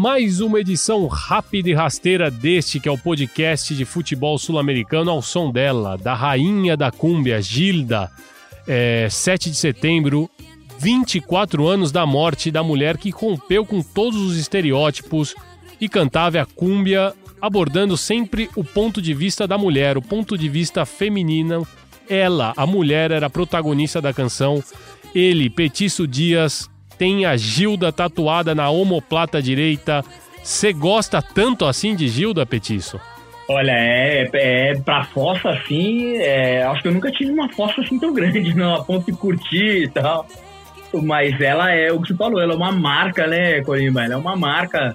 Mais uma edição rápida e rasteira deste que é o podcast de futebol sul-americano ao som dela, da rainha da cúmbia, Gilda. É, 7 de setembro, 24 anos da morte da mulher que rompeu com todos os estereótipos e cantava a cúmbia, abordando sempre o ponto de vista da mulher, o ponto de vista feminino. Ela, a mulher, era a protagonista da canção. Ele, Petiço Dias, tem a Gilda tatuada na omoplata direita. Você gosta tanto assim de Gilda, Petiço? Olha, é, é pra fossa assim, é, acho que eu nunca tive uma fossa assim tão grande, não, a ponto de curtir e tal. Mas ela é o que você falou, ela é uma marca, né, Corimba? Ela é uma marca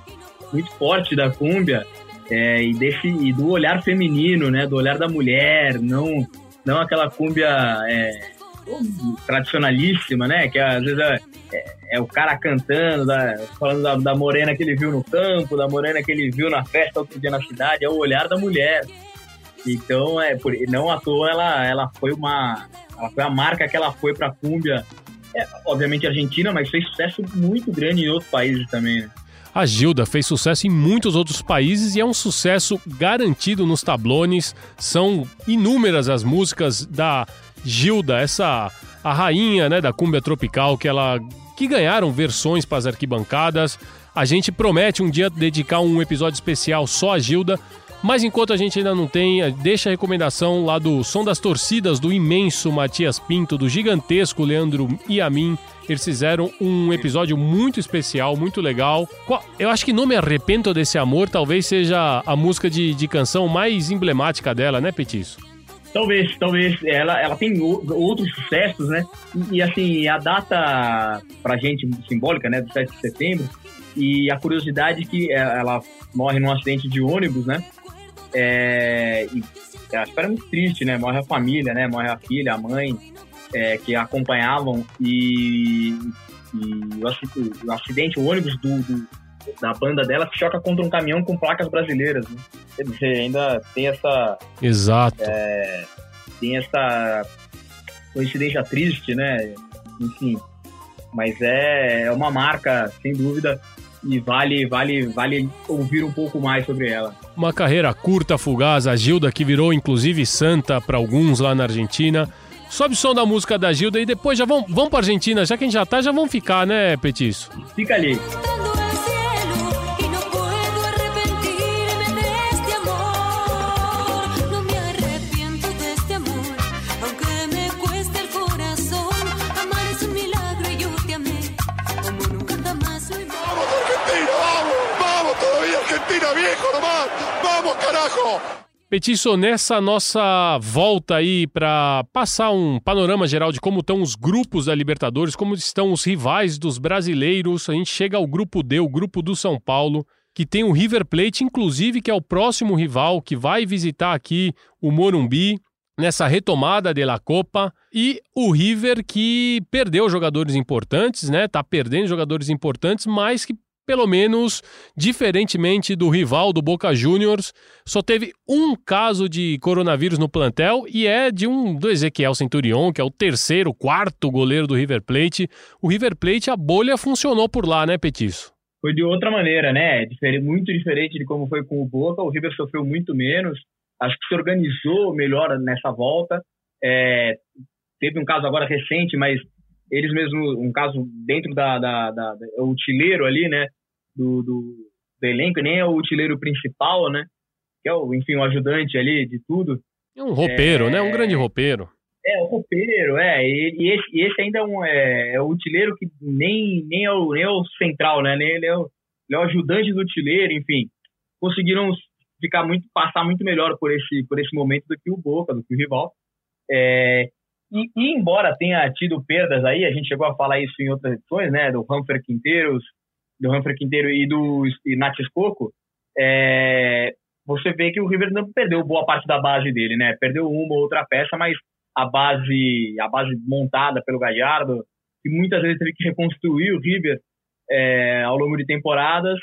muito forte da cúmbia é, e, desse, e do olhar feminino, né? Do olhar da mulher, não, não aquela cúmbia é, tradicionalíssima, né? Que às vezes é, é, o cara cantando, da- falando da, da morena que ele viu no campo, da morena que ele viu na festa outro dia na cidade, é o olhar da mulher. Então, é, por, não à toa ela, ela foi uma. Ela foi a marca que ela foi pra cúmbia. É, obviamente Argentina, mas fez sucesso muito grande em outros países também. né? A Gilda fez sucesso em muitos outros países e é um sucesso garantido nos tablones. São inúmeras as músicas da Gilda, essa a rainha, né, da cumbia tropical que ela que ganharam versões para as arquibancadas. A gente promete um dia dedicar um episódio especial só a Gilda, mas enquanto a gente ainda não tem, eh, deixa a recomendação lá do Som das Torcidas, do imenso Matias Pinto, do gigantesco Leandro Iamin. Eles fizeram um episódio muito especial, muito legal. Eu acho que Não Me Arrependo Desse Amor talvez seja a música de, de canção mais emblemática dela, né, Petiço? Talvez, talvez. Ela, ela tem o- outros sucessos, né? E, e, assim, a data pra gente simbólica, né? Do 7 de setembro. E a curiosidade que é, ela morre num acidente de ônibus, né? É, e a história é muito triste, né? Morre a família, né? Morre a filha, a mãe, é, que a acompanhavam. E, e o acidente, o ônibus do, do- da banda dela se choca contra um caminhão com placas brasileiras. Né? Quer dizer, ainda tem essa Exato. tem essa coincidência triste, né? Enfim, mas é, é uma marca, sem dúvida, e vale, vale, vale ouvir um pouco mais sobre ela. Uma carreira curta, fugaz, a Gilda que virou inclusive santa para alguns lá na Argentina. Sobe o som da música da Gilda e depois já vão, vão para Argentina, já que a gente já tá, já vão ficar, né, Petiço? Fica ali. Carajo! Petiço, nessa nossa volta aí para passar um panorama geral de como estão os grupos da Libertadores, como estão os rivais dos brasileiros, a gente chega ao grupo D, o grupo do São Paulo, que tem o River Plate, inclusive, que é o próximo rival que vai visitar aqui o Morumbi nessa retomada de La Copa e o River que perdeu jogadores importantes, né? Tá perdendo jogadores importantes, mas que pelo menos diferentemente do rival do Boca Juniors, só teve um caso de coronavírus no plantel e é de um do Ezequiel Centurion, que é o terceiro, quarto goleiro do River Plate. O River Plate, a bolha funcionou por lá, né, Petiço? Foi de outra maneira, né? Difere- Muito diferente de como foi com o Boca. O River sofreu muito menos. Acho que se organizou melhor nessa volta. É, teve um caso agora recente, mas eles mesmos, um caso dentro da, da, da, da- é o utileiro ali, né? Do, do, do elenco, nem é o utileiro principal, né? que é o, enfim, o ajudante ali de tudo. É um roupeiro, É. né? Um grande roupeiro. É, o roupeiro, é. E, e esse, e esse ainda é um é, é o utileiro que nem, nem, é o, nem é o central, né? Nem Ele é o, ele é o ajudante do utileiro, enfim. Conseguiram ficar muito, passar muito melhor por esse, por esse momento do que o Boca, do que o rival. É, e, e embora tenha tido perdas aí, a gente chegou a falar isso em outras edições, né? Do Humphrey Quinteiros, do Humphrey Quinteiro e do e Natis Coco, é, você vê que o River não perdeu boa parte da base dele, né? Perdeu uma ou outra peça, mas a base, a base montada pelo Gallardo, que muitas vezes teve que reconstruir o River é, ao longo de temporadas,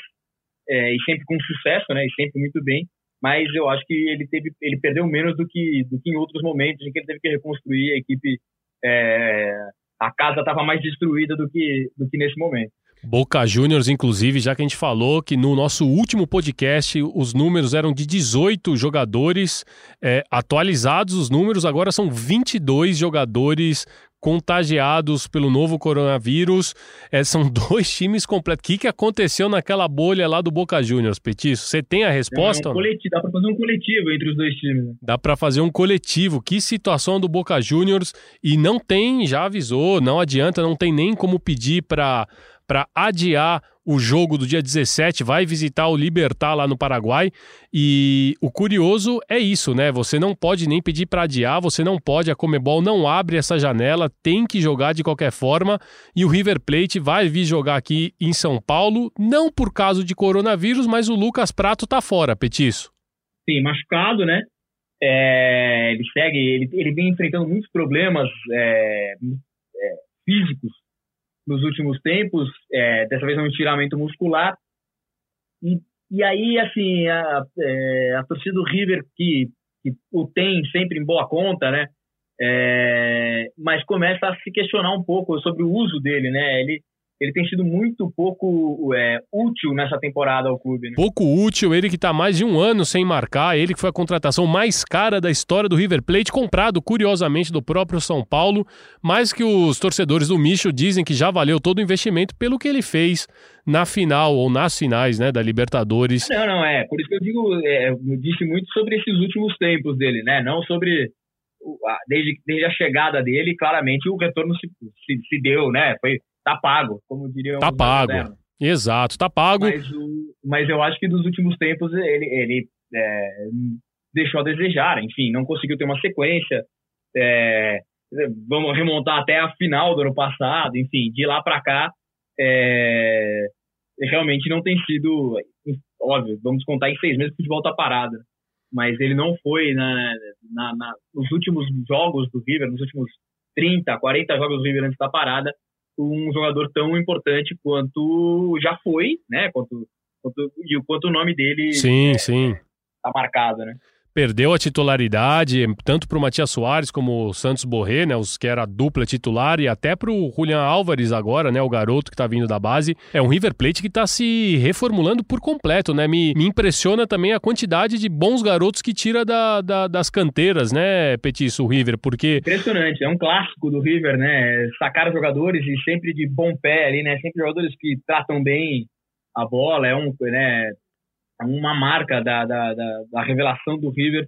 é, e sempre com sucesso, né? E sempre muito bem. Mas eu acho que ele teve, ele perdeu menos do que, do que em outros momentos em que ele teve que reconstruir a equipe. é, a casa estava mais destruída do que, do que nesse momento. Boca Juniors, inclusive, já que a gente falou que no nosso último podcast os números eram de 18 jogadores é, atualizados, os números agora são 22 jogadores contagiados pelo novo coronavírus. É, são dois times completos. O que, que aconteceu naquela bolha lá do Boca Juniors, Petiço? Você tem a resposta? É um coletivo, dá para fazer um coletivo entre os dois times. né? Dá para fazer um coletivo. Que situação do Boca Juniors e não tem, já avisou, não adianta, não tem nem como pedir para para adiar o jogo do dia 17, vai visitar o Libertar lá no Paraguai. E o curioso é isso, né? Você não pode nem pedir para adiar, você não pode, a Comebol não abre essa janela, tem que jogar de qualquer forma. E o River Plate vai vir jogar aqui em São Paulo, não por causa de coronavírus, mas o Lucas Prato tá fora, Petiço. Sim, machucado, né? É, ele segue, ele, ele vem enfrentando muitos problemas é, é, físicos nos últimos tempos, é, dessa vez é um estiramento muscular. E, e aí, assim, a, é, a torcida do River, que, que o tem sempre em boa conta, né? É, mas começa a se questionar um pouco sobre o uso dele, né? Ele, ele tem sido muito pouco é, útil nessa temporada ao clube, né? Pouco útil, ele que tá mais de um ano sem marcar, ele que foi a contratação mais cara da história do River Plate, comprado curiosamente do próprio São Paulo, mas que os torcedores do Micho dizem que já valeu todo o investimento pelo que ele fez na final ou nas finais, né, da Libertadores. Não, não, é. Por isso que eu digo, é, eu disse muito sobre esses últimos tempos dele, né? Não sobre. Desde, desde a chegada dele, claramente o retorno se, se, se deu, né? Foi, tá pago, como diriam. Tá pago. modernos. Exato, tá pago. Mas, o, mas eu acho que dos últimos tempos ele, ele é, deixou a desejar, enfim, não conseguiu ter uma sequência. É, vamos remontar até a final do ano passado, enfim, de lá para cá, é, realmente não tem sido, óbvio, vamos contar em seis meses que o futebol tá parado, mas ele não foi na, na- na- nos últimos jogos do River, nos últimos 30, 40 jogos do River antes da parada, um jogador tão importante quanto já foi, né? Quanto, quanto, e o quanto o nome dele Sim, sim. tá marcado, né? Perdeu a titularidade, tanto para o Matias Soares como o Santos Borré, né, os que era a dupla titular, e até para o Julian Álvares agora, né, o garoto que está vindo da base. É um River Plate que está se reformulando por completo, né? Me, me impressiona também a quantidade de bons garotos que tira da, da- das canteiras, né, Petiço, o River, porque Impressionante, é um clássico do River, né? Sacar jogadores e sempre de bom pé ali, né? Sempre jogadores que tratam bem a bola, é um, né? Uma marca da, da, da, da revelação do River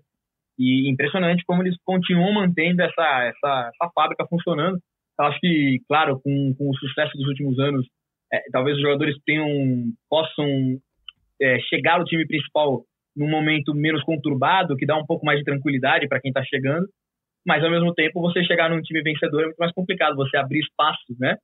e impressionante como eles continuam mantendo essa, essa, essa fábrica funcionando. Eu acho que, claro, com, com o sucesso dos últimos anos, é, talvez os jogadores tenham possam é, chegar ao time principal num momento menos conturbado, que dá um pouco mais de tranquilidade para quem está chegando mas ao mesmo tempo você chegar num time vencedor é muito mais complicado, você abrir espaços, né?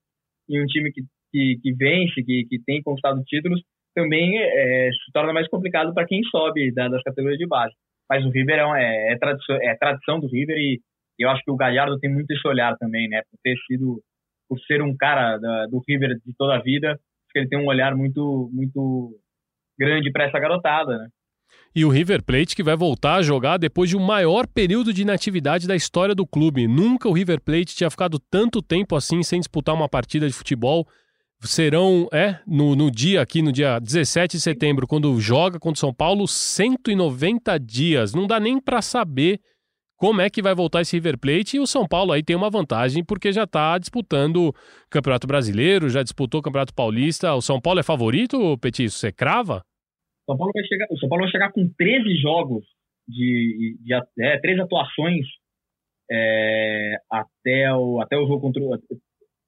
E um time que, que, que vence, que, que tem conquistado títulos, também é, se torna mais complicado para quem sobe da- das categorias de base. Mas o River é, é, é, tradição, é tradição do River e eu acho que o Galhardo tem muito esse olhar também, né? Por ter sido, por ser um cara da- do River de toda a vida, acho que ele tem um olhar muito, muito grande para essa garotada, né? E o River Plate que vai voltar a jogar depois de um maior período de inatividade da história do clube. Nunca o River Plate tinha ficado tanto tempo assim sem disputar uma partida de futebol. Serão, é, no, no dia aqui, no dia 17 de setembro, quando joga contra o São Paulo, 190 dias. Não dá nem para saber como é que vai voltar esse River Plate. E o São Paulo aí tem uma vantagem porque já está disputando Campeonato Brasileiro, já disputou o Campeonato Paulista. O São Paulo é favorito, Petiço? Você crava? São Paulo vai chegar, o São Paulo vai chegar com 13 jogos de, de, é, 13 atuações é, até, o, até o jogo contra o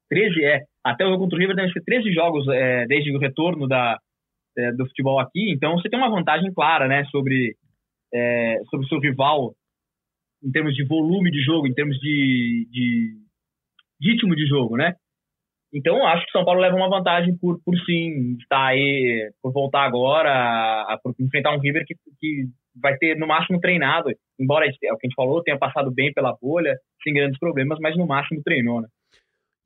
13 é até o jogo contra o River devem ser 13 jogos é, desde o retorno da, é, do futebol aqui, então você tem uma vantagem clara, né, sobre é, sobre o seu rival em termos de volume de jogo, em termos de, de ritmo de jogo, né? Então, acho que o São Paulo leva uma vantagem por, por sim estar aí, por voltar agora, a, por enfrentar um River que, que vai ter no máximo treinado, embora é o que a gente falou, tenha passado bem pela bolha, sem grandes problemas, mas no máximo treinou, né?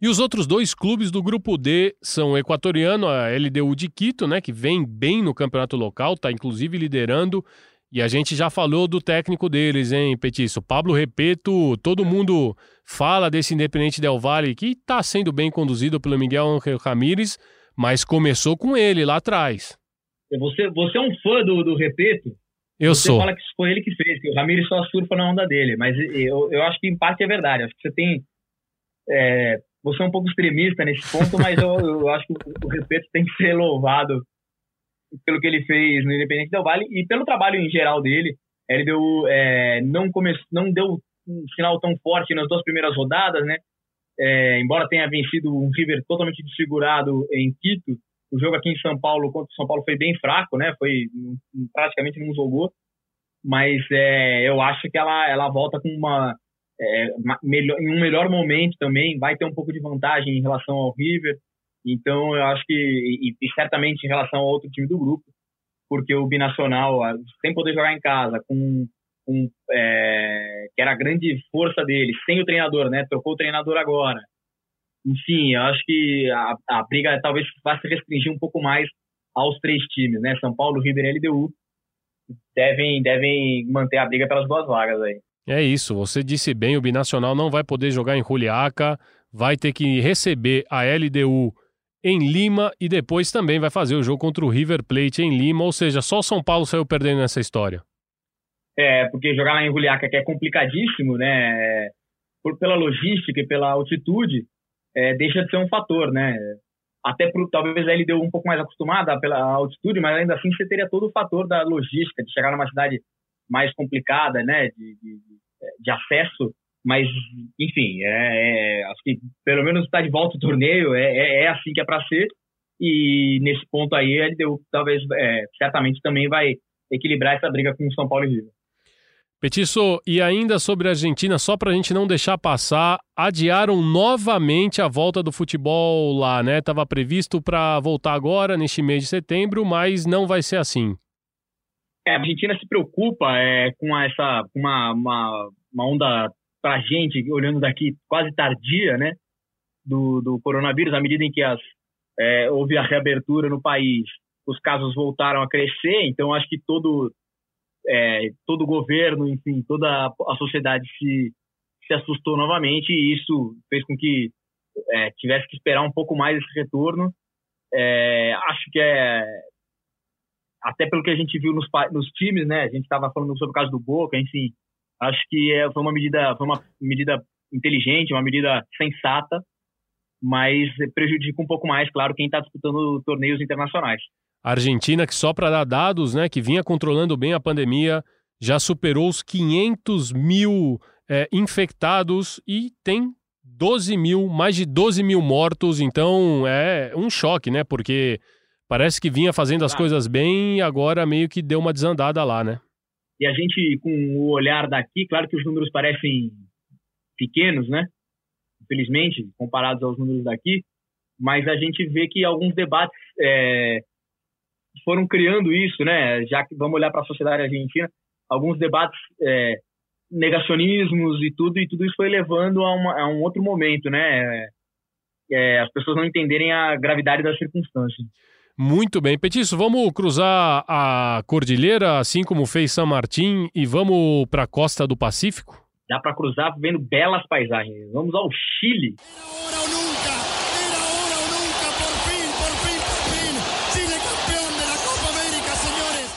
E os outros dois clubes do grupo D são o equatoriano, a LDU de Quito, né, que vem bem no campeonato local, está inclusive liderando, e a gente já falou do técnico deles, hein, Petiço? Pablo Repeto, todo mundo fala desse Independente Del Valle, que está sendo bem conduzido pelo Miguel Ángel Ramírez, mas começou com ele lá atrás. Você, você é um fã do, do Repeto? Eu você sou. fala que foi ele que fez, que o Ramírez só surfa na onda dele, mas eu, eu acho que em parte é verdade. Acho que você tem. É, você é um pouco extremista nesse ponto, mas eu, eu acho que o, o Repeto tem que ser louvado pelo que ele fez no Independente Del Vale e pelo trabalho em geral dele. Ele deu, é, não, come, não deu um final tão forte nas duas primeiras rodadas, né? É, embora tenha vencido um River totalmente desfigurado em Quito, o jogo aqui em São Paulo contra o São Paulo foi bem fraco, né? Foi praticamente não jogou, mas é, eu acho que ela ela volta com uma, é, melhor, em um melhor momento também, vai ter um pouco de vantagem em relação ao River. Então, eu acho que, e, e, certamente em relação ao outro time do grupo, porque o Binacional, sem poder jogar em casa, com, com é, que era a grande força dele, sem o treinador, né? Trocou o treinador agora. Enfim, eu acho que a, a briga talvez vá se restringir um pouco mais aos três times, né? São Paulo, River e LDU devem, devem manter a briga pelas duas vagas aí. É isso, você disse bem, o Binacional não vai poder jogar em Juliaca, vai ter que receber a LDU em Lima e depois também vai fazer o jogo contra o River Plate em Lima, ou seja, só o São Paulo saiu perdendo nessa história. É, porque jogar lá em Juliaca que é complicadíssimo, né? Por, pela logística e pela altitude, é, deixa de ser um fator, né? Até por, talvez ele deu um pouco mais acostumada pela altitude, mas ainda assim você teria todo o fator da logística, de chegar numa cidade mais complicada, né? De, de, de acesso mas, enfim, é, é, acho que pelo menos está de volta o torneio, é, é, é assim que é para ser. E nesse ponto aí, a LDU talvez, é, certamente também vai equilibrar essa briga com o São Paulo e River. Petiço, e ainda sobre a Argentina, só para a gente não deixar passar, adiaram novamente a volta do futebol lá, né? Estava previsto para voltar agora, neste mês de setembro, mas não vai ser assim. É, a Argentina se preocupa é, com essa uma, uma, uma onda para a gente, olhando daqui, quase tardia, né, do, do coronavírus, à medida em que as, é, houve a reabertura no país, os casos voltaram a crescer, então acho que todo, é, todo governo, enfim, toda a sociedade se, se assustou novamente e isso fez com que é, tivesse que esperar um pouco mais esse retorno. É, acho que é até pelo que a gente viu nos, nos times, né? A gente estava falando sobre o caso do Boca, enfim, Acho que é, foi uma medida, foi uma medida inteligente, uma medida sensata, mas prejudica um pouco mais, claro, quem está disputando torneios internacionais. A Argentina, que só para dar dados, né, que vinha controlando bem a pandemia, já superou os 500 mil é, infectados e tem 12 mil, mais de 12 mil mortos. Então é um choque, né? Porque parece que vinha fazendo as coisas bem e agora meio que deu uma desandada lá, né? E a gente, com o olhar daqui, claro que os números parecem pequenos, né? Infelizmente, comparados aos números daqui, mas a gente vê que alguns debates é, foram criando isso, né? Já que vamos olhar para a sociedade argentina, alguns debates é, negacionismos e tudo, e tudo isso foi levando a, uma, a um outro momento, né? É, as pessoas não entenderem a gravidade das circunstâncias. Muito bem, Petiço, vamos cruzar a cordilheira, assim como fez São Martin, e vamos para a costa do Pacífico? Dá para cruzar vendo belas paisagens. Vamos ao Chile.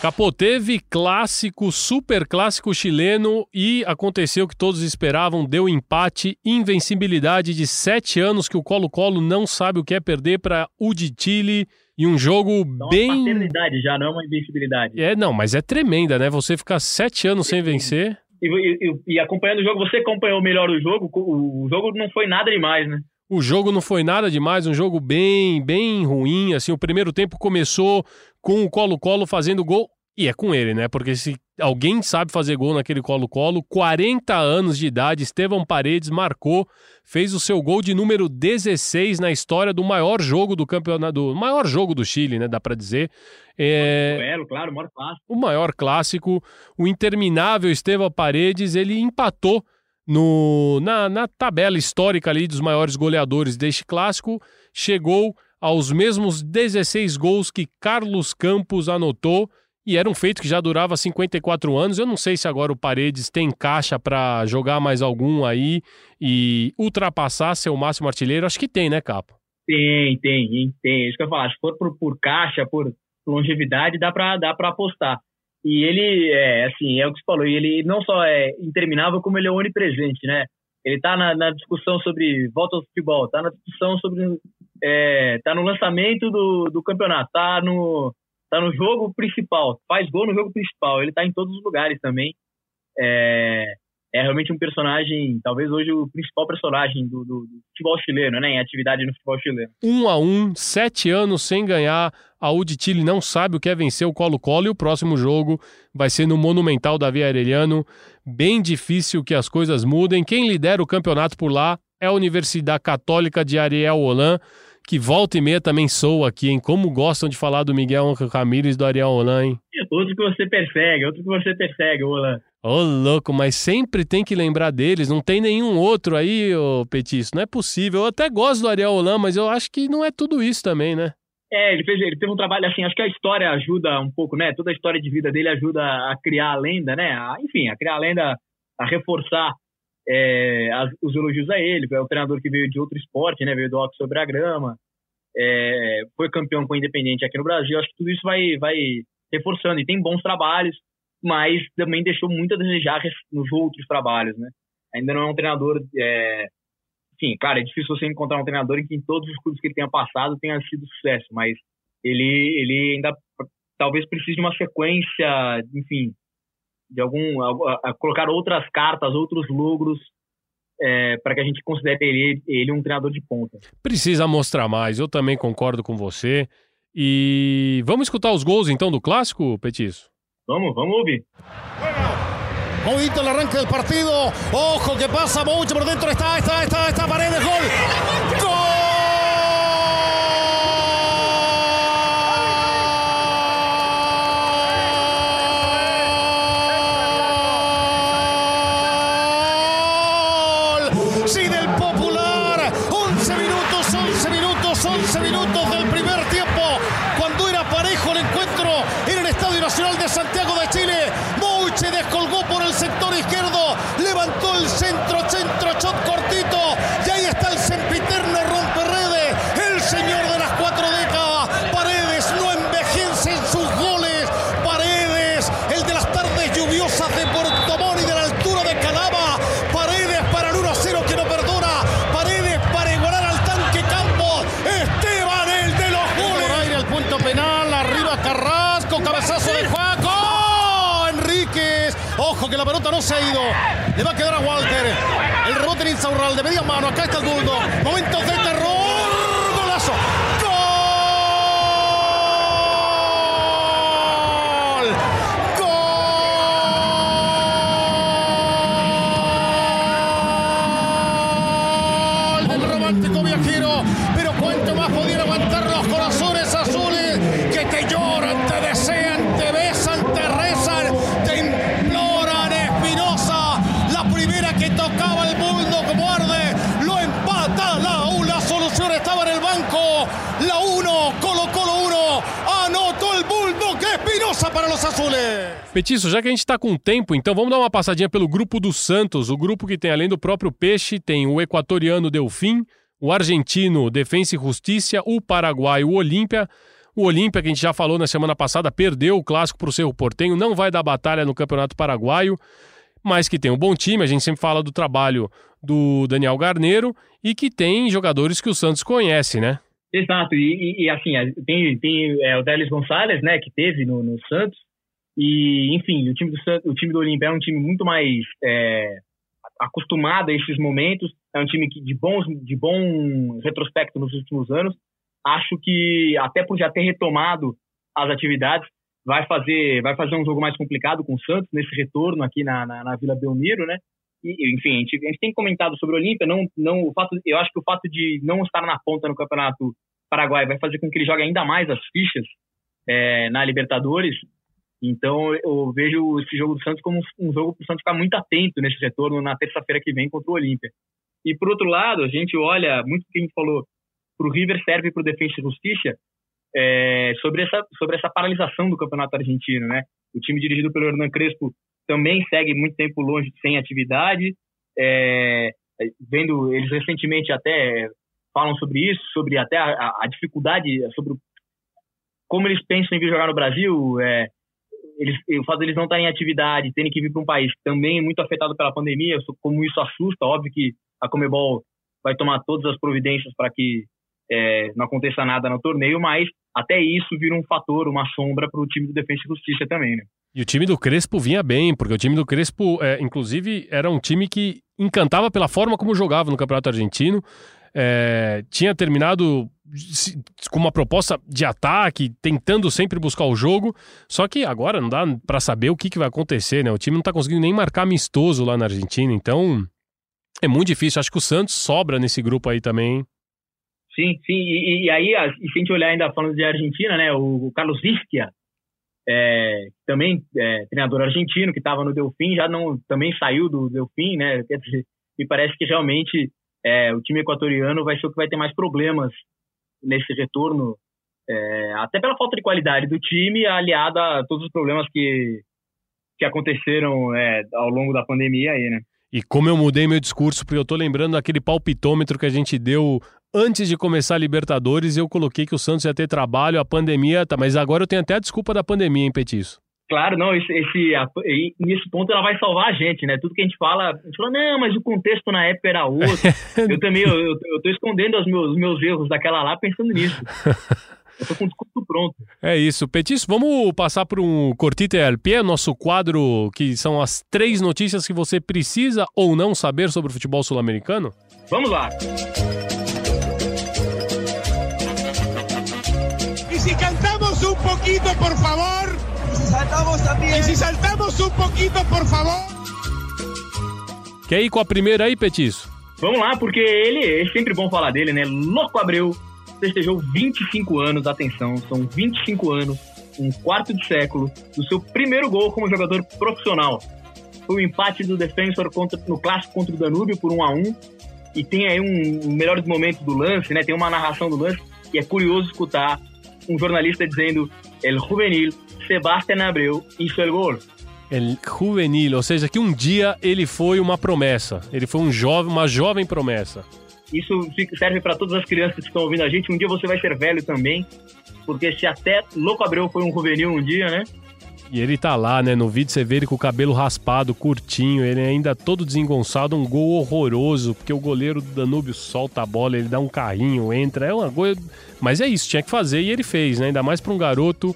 Capô, teve clássico, super clássico chileno e aconteceu o que todos esperavam, deu empate, invencibilidade de sete anos que o Colo-Colo não sabe o que é perder para o de Chile E um jogo Então, uma bem. paternidade já, não é uma invencibilidade. É, não, mas é tremenda, né? Você ficar sete anos sem vencer. E, e- e acompanhando o jogo, você acompanhou melhor o jogo, o, o jogo não foi nada demais, né? O jogo não foi nada demais, um jogo bem, bem ruim. Assim, o primeiro tempo começou com o Colo-Colo fazendo gol. E é com ele, né? Porque se alguém sabe fazer gol naquele Colo-Colo, 40 anos de idade, Estevão Paredes marcou, fez o seu gol de número 16 na história do maior jogo do campeonato, do maior jogo do Chile, né? Dá pra dizer. É, Duelo, claro, maior clássico. o maior clássico, o interminável Estevão Paredes, ele empatou no, na, na tabela histórica ali dos maiores goleadores deste clássico, chegou aos mesmos 16 gols que Carlos Campos anotou, e era um feito que já durava 54 anos. Eu não sei se agora o Paredes tem caixa para jogar mais algum aí e ultrapassar seu máximo artilheiro. Acho que tem, né, Capo? Tem, tem, tem. Isso que eu falar. Se for por, por caixa, por longevidade, dá pra, dá pra apostar. E ele, é, assim, é o que você falou, e ele não só é interminável, como ele é onipresente, né? Ele tá na, na discussão sobre volta ao futebol, tá na discussão sobre. É, tá no lançamento do, do campeonato, tá no, tá no jogo principal, faz gol no jogo principal, ele tá em todos os lugares também. É, é realmente um personagem, talvez hoje o principal personagem do, do, do futebol chileno, né? Em atividade no futebol chileno. um a um, sete anos sem ganhar. A U Chile não sabe o que é vencer o Colo-Colo e o próximo jogo vai ser no Monumental Davi Arellano. Bem difícil que as coisas mudem. Quem lidera o campeonato por lá é a Universidade Católica de Ariel Holan, que volta e meia também soa aqui, hein? Como gostam de falar do Miguel Ramírez e do Ariel Holan, hein? Outro que você persegue, outro que você persegue, Roland. Ô, louco, mas sempre tem que lembrar deles. Não tem nenhum outro aí, ô Petis. Não é possível. Eu até gosto do Ariel Holan, mas eu acho que não é tudo isso também, né? É, ele fez, ele teve um trabalho assim, acho que a história ajuda um pouco, né? Toda a história de vida dele ajuda a criar a lenda, né? A- enfim, a criar a lenda, a reforçar é, as- os elogios a ele. É o treinador que veio de outro esporte, né? Veio do alto sobre a grama, é, foi campeão com o Independente aqui no Brasil. Acho que tudo isso vai, vai reforçando e tem bons trabalhos, mas também deixou muito a desejar nos outros trabalhos, né? Ainda não é um treinador é, enfim, claro, é difícil você encontrar um treinador em que em todos os clubes que ele tenha passado tenha sido sucesso, mas ele, ele ainda talvez precise de uma sequência, enfim, de algum a- a- colocar outras cartas, outros logros para que a gente considere ele, ele um treinador de ponta. Precisa mostrar mais, eu também concordo com você. E vamos escutar os gols então do clássico, Petiço? Vamos, vamos ouvir. Movito el arranque del partido. Ojo que pasa mucho por dentro. Está, está, está, está Paredes. ¡Gol! Ojo que la pelota no se ha ido. Le va a quedar a Walter. El rebote en Insaurral de media mano. Acá está el buldo. Banco, la 1, Colo Colo 1, anotó el Bulldog Espinosa para los azules. Petiço, já que a gente está com tempo, então vamos dar uma passadinha pelo grupo do Santos, o grupo que tem, além do próprio Peixe, tem o equatoriano Delfim, o argentino Defensa e Justiça, o paraguaio Olímpia. O Olímpia, que a gente já falou na semana passada, perdeu o clássico para o Cerro Portenho, não vai dar batalha no Campeonato Paraguaio, mas que tem um bom time, a gente sempre fala do trabalho do Daniel Garneiro e que tem jogadores que o Santos conhece, né? Exato, e, e- e, assim, tem, tem é, o Delis Gonçalves, né, que teve no, no Santos, e enfim, o time do Santos, o time do Olímpia é um time muito mais é, acostumado a esses momentos, é um time que, de, bons, de bom retrospecto nos últimos anos, acho que até por já ter retomado as atividades, vai fazer, vai fazer um jogo mais complicado com o Santos nesse retorno aqui na, na, na Vila Belmiro, né, e, enfim, a gente, a gente tem comentado sobre o Olímpia, não, não, o fato, eu acho que o fato de não estar na ponta no Campeonato Paraguai vai fazer com que ele jogue ainda mais as fichas é, na Libertadores. Então eu vejo esse jogo do Santos como um jogo para o Santos ficar muito atento nesse retorno na terça-feira que vem contra o Olímpia. E por outro lado, a gente olha muito o que a gente falou para o River serve para o Defensa e Justiça é, sobre essa sobre essa paralisação do campeonato argentino, né? O time dirigido pelo Hernan Crespo também segue muito tempo longe sem atividade. É, vendo eles recentemente até falam sobre isso, sobre até a, a- dificuldade, sobre como eles pensam em vir jogar no Brasil. É, eles, o fato deles não estarem em atividade, terem que vir para um país também muito afetado pela pandemia, como isso assusta, óbvio que a Comebol vai tomar todas as providências para que é, não aconteça nada no torneio, mas até isso vira um fator, uma sombra para o time do Defensa e Justiça também, né? E o time do Crespo vinha bem, porque o time do Crespo, é, inclusive, era um time que encantava pela forma como jogava no Campeonato Argentino. É, tinha terminado com uma proposta de ataque, tentando sempre buscar o jogo. Só que agora não dá pra saber o que, que vai acontecer, né? O time não tá conseguindo nem marcar amistoso lá na Argentina, então é muito difícil. Acho que o Santos sobra nesse grupo aí também. Sim, sim. E, e aí, e se a gente olhar ainda falando de Argentina, né? O, Carlos Ischia, é, também é, treinador argentino, que estava no Delfim, já não também saiu do Delfim, né? Quer dizer, me parece que realmente é, o time equatoriano vai ser o que vai ter mais problemas nesse retorno, é, até pela falta de qualidade do time, aliada a todos os problemas que, que aconteceram é, ao longo da pandemia aí, né? E como eu mudei meu discurso, porque eu tô lembrando daquele palpitômetro que a gente deu antes de começar a Libertadores, eu coloquei que o Santos ia ter trabalho, a pandemia, tá, mas agora eu tenho até a desculpa da pandemia, hein, Petiço? Claro, não, esse, esse, nesse ponto ela vai salvar a gente, né? Tudo que a gente fala, a gente fala, não, mas o contexto na época era outro. eu também, eu, eu, eu tô escondendo os meus, meus erros daquela lá pensando nisso. Eu tô com o discurso pronto. É isso. Petiço, vamos passar para um Cortite Pie, nosso quadro que são as três notícias que você precisa ou não saber sobre o futebol sul-americano? Vamos lá. Y poquito, por favor. Y si saltamos también. Y si saltamos un poquito, por favor. Quer ir com a primeira aí, Petiço? Vamos lá, porque ele, é sempre bom falar dele, né? Louco Abreu festejou 25 anos, atenção, são 25 anos, um quarto de século, do seu primeiro gol como jogador profissional. Foi o empate do Defensor contra, no clássico contra o Danúbio por 1 a 1 e tem aí um, um melhores momentos do lance, né? Tem uma narração do lance e é curioso escutar um jornalista dizendo El Juvenil Sebastián Abreu hizo el gol. El Juvenil, ou seja, que um dia ele foi uma promessa. Ele foi um jovem, uma jovem promessa. Isso serve para todas as crianças que estão ouvindo a gente. Um dia você vai ser velho também, porque se até Louco Abreu foi um juvenil um dia, né? E ele tá lá, né? No vídeo você vê ele com o cabelo raspado, curtinho, ele ainda todo desengonçado, um gol horroroso, porque o goleiro do Danúbio solta a bola, ele dá um carrinho, entra, é uma coisa. Mas é isso, tinha que fazer e ele fez, né? Ainda mais pra um garoto.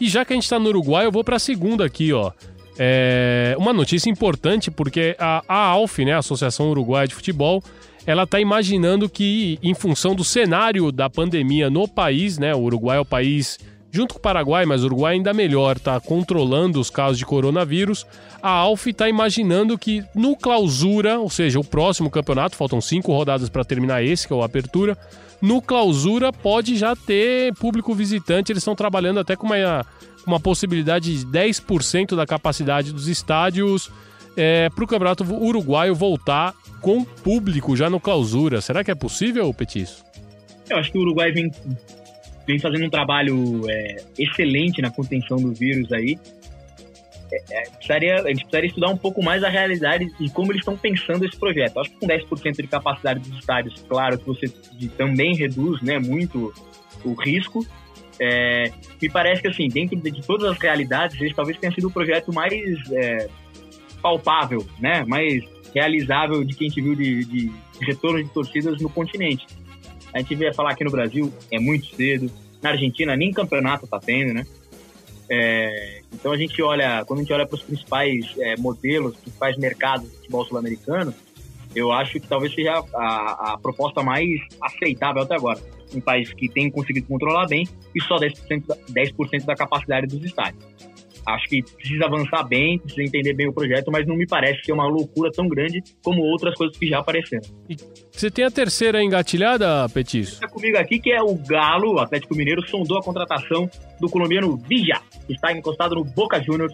E já que a gente tá no Uruguai, eu vou pra segunda aqui, ó. É uma notícia importante porque a, a ALF, né, a Associação Uruguaia de Futebol, ela tá imaginando que, em função do cenário da pandemia no país, né, o Uruguai é o país junto com o Paraguai, mas o Uruguai ainda melhor, tá controlando os casos de coronavírus. A ALF está imaginando que no clausura, ou seja, o próximo campeonato, faltam cinco rodadas para terminar esse, que é o Apertura. No clausura pode já ter público visitante, eles estão trabalhando até com uma, uma possibilidade de 10% da capacidade dos estádios é, para o campeonato uruguaio voltar com público já no clausura. Será que é possível, Petiço? Eu acho que o Uruguai vem, vem fazendo um trabalho é, excelente na contenção do vírus aí. É, é, precisaria, a gente precisaria estudar um pouco mais a realidade e como eles estão pensando esse projeto. Acho que com 10% de capacidade dos estádios, claro que você também reduz né, muito o risco. É, me parece que, assim, dentro de, todas as realidades, esse talvez tenha sido o projeto mais é, palpável, né? mais realizável de que a gente viu de, de retorno de torcidas no continente. A gente vê falar aqui no Brasil é muito cedo. Na Argentina nem campeonato tá tendo, né? É, então a gente olha, quando a gente olha para os principais é, modelos, os principais mercados do futebol sul-americano, eu acho que talvez seja a, a proposta mais aceitável até agora. Um país que tem conseguido controlar bem e só 10%, da- 10 da capacidade dos estádios. Acho que precisa avançar bem, precisa entender bem o projeto, mas não me parece ser uma loucura tão grande como outras coisas que já apareceram. Você tem a terceira engatilhada, Petiço? Está comigo aqui que é o Galo, o Atlético Mineiro, sondou a contratação do colombiano Villa, que está encostado no Boca Juniors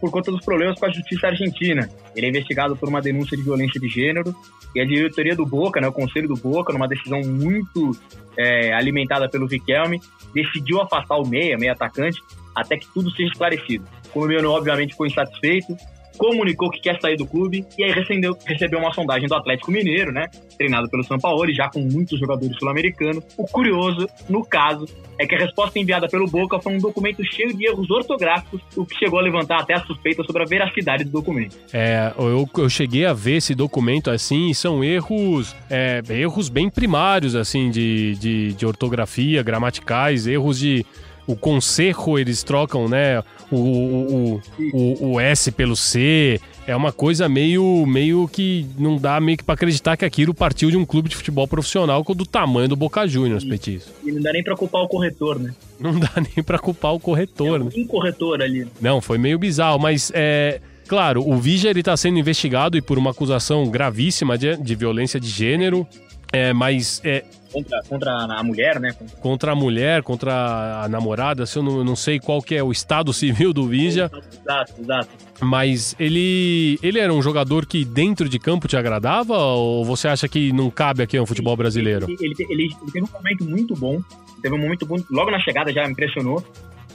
por conta dos problemas com a justiça argentina. Ele é investigado por uma denúncia de violência de gênero e a diretoria do Boca, né, o conselho do Boca, numa decisão muito é, alimentada pelo Riquelme, decidiu afastar o meia, meia atacante, até que tudo seja esclarecido. O colombiano, obviamente, ficou insatisfeito, comunicou que quer sair do clube e aí recebeu, recebeu uma sondagem do Atlético Mineiro, né? Treinado pelo Sampaoli, já com muitos jogadores sul-americanos. O curioso, no caso, é que a resposta enviada pelo Boca foi um documento cheio de erros ortográficos, o que chegou a levantar até a suspeita sobre a veracidade do documento. É, eu, eu cheguei a ver esse documento assim, e são erros, é, erros bem primários, assim, de, de, de ortografia, gramaticais, erros de. O conserro eles trocam, né? O, o, o, o, S pelo C. É uma coisa meio, meio que não dá meio que pra acreditar que aquilo partiu de um clube de futebol profissional do tamanho do Boca Juniors, Petiço. E não dá nem pra culpar o corretor, né? Não dá nem pra culpar o corretor, né? Um corretor ali. Não, foi meio bizarro, mas é. Claro, o Vija ele tá sendo investigado e por uma acusação gravíssima de, de violência de gênero. É, mas é, Contra, contra a mulher, né? Contra a mulher, contra a namorada, se eu não, não sei qual que é o estado civil do Vija, Exato, exato. mas ele ele era um jogador que dentro de campo te agradava ou você acha que não cabe aqui no futebol brasileiro? Ele, ele, ele- ele teve um momento muito bom. Teve um momento bom. Logo na chegada já me impressionou.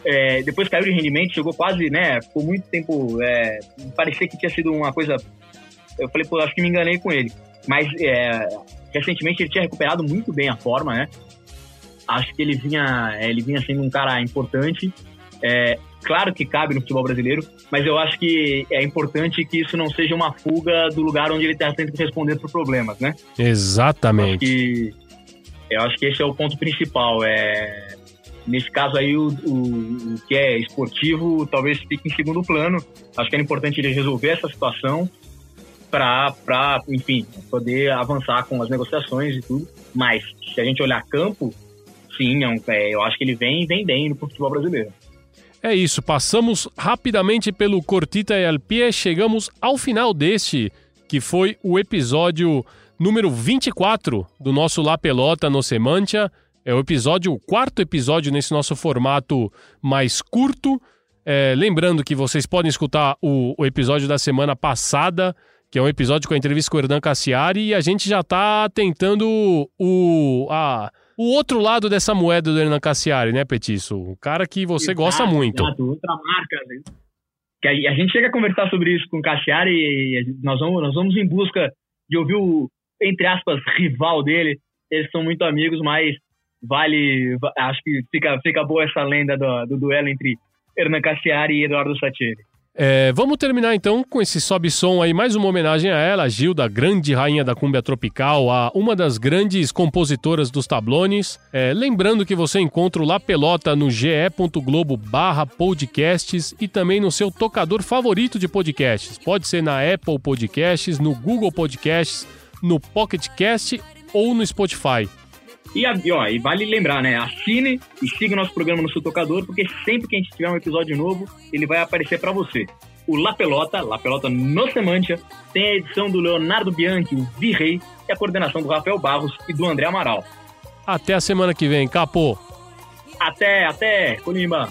É, depois caiu de rendimento, chegou quase, né? Ficou muito tempo. É, parecia que tinha sido uma coisa. Eu falei, pô, acho que me enganei com ele. Mas é, recentemente ele tinha recuperado muito bem a forma, né? Acho que ele vinha, é, ele vinha sendo um cara importante. É, claro que cabe no futebol brasileiro, mas eu acho que é importante que isso não seja uma fuga do lugar onde ele está tendo que responder por problemas, né? Acho Exatamente. que eu acho que esse é o ponto principal. É nesse caso aí o, o, o que é esportivo talvez fique em segundo plano. Acho que é importante ele resolver essa situação para, enfim, poder avançar com as negociações e tudo. Mas se a gente olhar campo, sim, é um- é, eu acho que ele vem vem bem no futebol brasileiro. É isso, passamos rapidamente pelo Cortita e Alpie, chegamos ao final deste, que foi o episódio número 24 do nosso La Pelota no Semantia. É o episódio, o quarto episódio nesse nosso formato mais curto. É, lembrando que vocês podem escutar o, o episódio da semana passada, que é um episódio com a entrevista com o Hernan Cassiari, e a gente já tá tentando o, a, o outro lado dessa moeda do Hernan Cassiari, né, Petiço? O cara que você gosta Exato, muito. exato, outra marca. né? Que a, a gente chega a conversar sobre isso com o Cassiari e nós vamos, nós vamos em busca de ouvir o, entre aspas, rival dele. Eles são muito amigos, mas vale. va- Acho que fica, fica boa essa lenda do, do duelo entre Hernan Cassiari e Eduardo Satieri. É, vamos terminar então com esse sobe-som aí, mais uma homenagem a ela, a Gilda, grande rainha da cúmbia tropical, a uma das grandes compositoras dos tablones. É, lembrando que você encontra o La Pelota no ge.globo barra podcasts e também no seu tocador favorito de podcasts. Pode ser na Apple Podcasts, no Google Podcasts, no Pocket Cast ou no Spotify. E, a- ó, e vale lembrar, né? Assine e siga o nosso programa no seu tocador, porque sempre que a gente tiver um episódio novo, ele vai aparecer para você. O La Pelota, La Pelota no Semantia, tem a edição do Leonardo Bianchi, o Virrei, e a coordenação do Rafael Barros e do André Amaral. Até a semana que vem, Capô! Até, até, Colimba!